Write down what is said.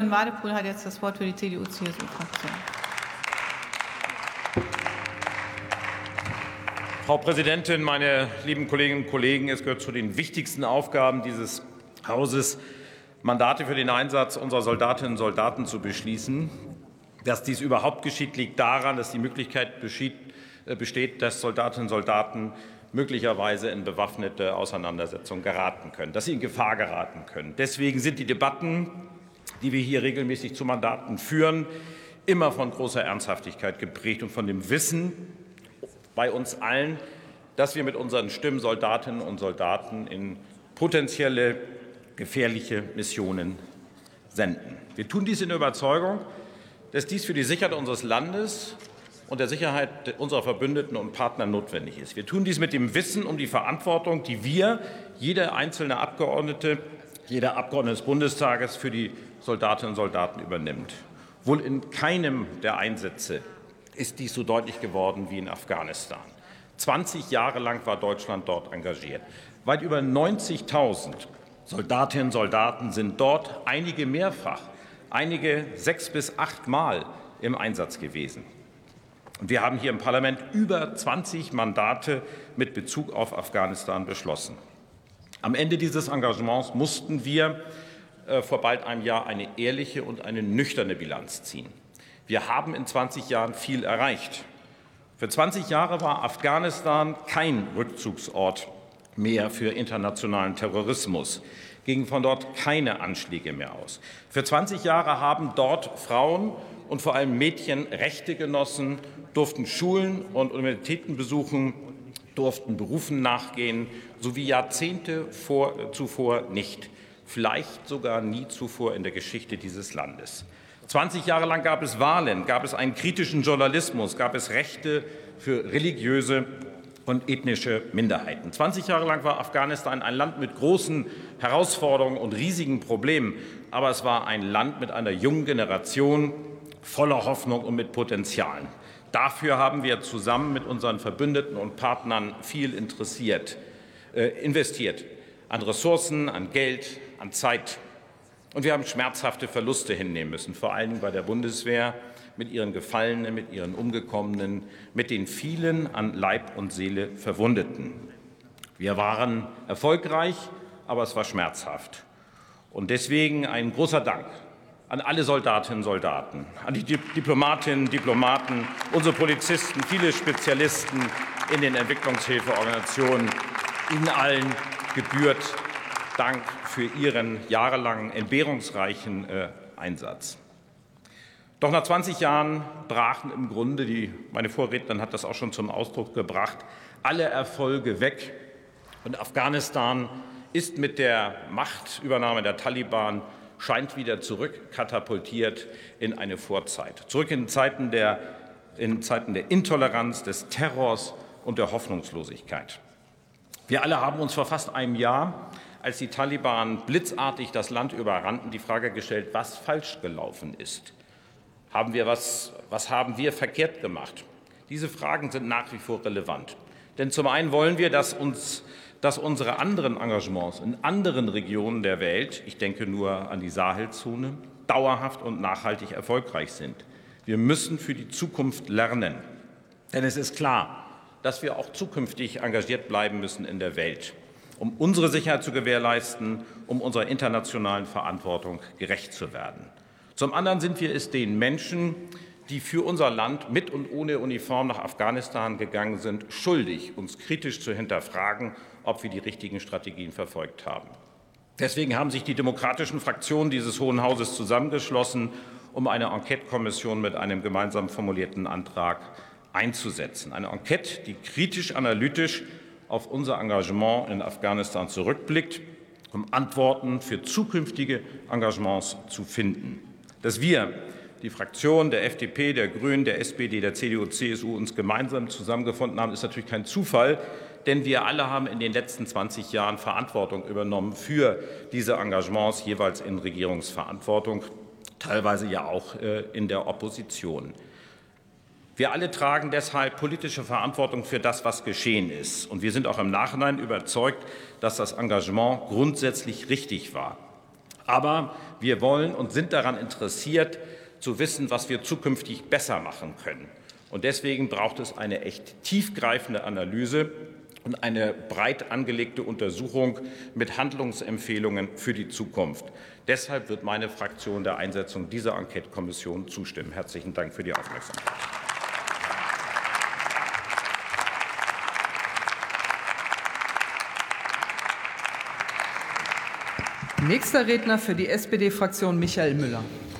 Wadepool hat jetzt das Wort für die CDU-CSU-Fraktion. Frau Präsidentin, meine lieben Kolleginnen und Kollegen! Es gehört zu den wichtigsten Aufgaben dieses Hauses, Mandate für den Einsatz unserer Soldatinnen und Soldaten zu beschließen. Dass dies überhaupt geschieht, liegt daran, dass die Möglichkeit äh, besteht, dass Soldatinnen und Soldaten möglicherweise in bewaffnete Auseinandersetzungen geraten können, dass sie in Gefahr geraten können. Deswegen sind die Debatten die wir hier regelmäßig zu Mandaten führen, immer von großer Ernsthaftigkeit geprägt und von dem Wissen bei uns allen, dass wir mit unseren Stimmen Soldatinnen und Soldaten in potenzielle gefährliche Missionen senden. Wir tun dies in der Überzeugung, dass dies für die Sicherheit unseres Landes und der Sicherheit unserer Verbündeten und Partner notwendig ist. Wir tun dies mit dem Wissen um die Verantwortung, die wir, jeder einzelne Abgeordnete, jeder Abgeordnete des Bundestages für die Soldatinnen und Soldaten übernimmt. Wohl in keinem der Einsätze ist dies so deutlich geworden wie in Afghanistan. 20 Jahre lang war Deutschland dort engagiert. Weit über 90.000 Soldatinnen und Soldaten sind dort, einige mehrfach, einige sechs bis achtmal im Einsatz gewesen. Und wir haben hier im Parlament über 20 Mandate mit Bezug auf Afghanistan beschlossen. Am Ende dieses Engagements mussten wir vor bald einem Jahr eine ehrliche und eine nüchterne Bilanz ziehen. Wir haben in 20 Jahren viel erreicht. Für 20 Jahre war Afghanistan kein Rückzugsort mehr für internationalen Terrorismus, gingen von dort keine Anschläge mehr aus. Für 20 Jahre haben dort Frauen und vor allem Mädchen Rechte genossen, durften Schulen und Universitäten besuchen, durften Berufen nachgehen, sowie Jahrzehnte vor, zuvor nicht vielleicht sogar nie zuvor in der Geschichte dieses Landes. 20 Jahre lang gab es Wahlen, gab es einen kritischen Journalismus, gab es Rechte für religiöse und ethnische Minderheiten. 20 Jahre lang war Afghanistan ein Land mit großen Herausforderungen und riesigen Problemen, aber es war ein Land mit einer jungen Generation voller Hoffnung und mit Potenzialen. Dafür haben wir zusammen mit unseren Verbündeten und Partnern viel interessiert, äh, investiert an Ressourcen, an Geld, an Zeit. Und wir haben schmerzhafte Verluste hinnehmen müssen, vor allem bei der Bundeswehr mit ihren Gefallenen, mit ihren Umgekommenen, mit den vielen an Leib und Seele Verwundeten. Wir waren erfolgreich, aber es war schmerzhaft. Und deswegen ein großer Dank an alle Soldatinnen und Soldaten, an die Diplomatinnen und Diplomaten, unsere Polizisten, viele Spezialisten in den Entwicklungshilfeorganisationen, Ihnen allen gebührt Dank für Ihren jahrelangen entbehrungsreichen äh, Einsatz. Doch nach 20 Jahren brachen im Grunde, die, meine Vorrednerin hat das auch schon zum Ausdruck gebracht, alle Erfolge weg. Und Afghanistan ist mit der Machtübernahme der Taliban scheint wieder zurückkatapultiert in eine Vorzeit, zurück in Zeiten der, in Zeiten der Intoleranz, des Terrors und der Hoffnungslosigkeit. Wir alle haben uns vor fast einem Jahr, als die Taliban blitzartig das Land überrannten, die Frage gestellt, was falsch gelaufen ist. Haben wir was, was haben wir verkehrt gemacht? Diese Fragen sind nach wie vor relevant. Denn zum einen wollen wir, dass, uns, dass unsere anderen Engagements in anderen Regionen der Welt, ich denke nur an die Sahelzone, dauerhaft und nachhaltig erfolgreich sind. Wir müssen für die Zukunft lernen. Denn es ist klar, dass wir auch zukünftig engagiert bleiben müssen in der Welt, um unsere Sicherheit zu gewährleisten, um unserer internationalen Verantwortung gerecht zu werden. Zum anderen sind wir es den Menschen, die für unser Land mit und ohne Uniform nach Afghanistan gegangen sind, schuldig, uns kritisch zu hinterfragen, ob wir die richtigen Strategien verfolgt haben. Deswegen haben sich die demokratischen Fraktionen dieses Hohen Hauses zusammengeschlossen, um eine Enquetekommission mit einem gemeinsam formulierten Antrag einzusetzen. Eine Enquete, die kritisch-analytisch auf unser Engagement in Afghanistan zurückblickt, um Antworten für zukünftige Engagements zu finden. Dass wir, die Fraktionen der FDP, der Grünen, der SPD, der CDU, CSU uns gemeinsam zusammengefunden haben, ist natürlich kein Zufall, denn wir alle haben in den letzten 20 Jahren Verantwortung übernommen für diese Engagements, jeweils in Regierungsverantwortung, teilweise ja auch äh, in der Opposition. Wir alle tragen deshalb politische Verantwortung für das, was geschehen ist. Und wir sind auch im Nachhinein überzeugt, dass das Engagement grundsätzlich richtig war. Aber wir wollen und sind daran interessiert, zu wissen, was wir zukünftig besser machen können. Und deswegen braucht es eine echt tiefgreifende Analyse und eine breit angelegte Untersuchung mit Handlungsempfehlungen für die Zukunft. Deshalb wird meine Fraktion der Einsetzung dieser Enquetekommission zustimmen. Herzlichen Dank für die Aufmerksamkeit. Nächster Redner für die SPD-Fraktion Michael Müller.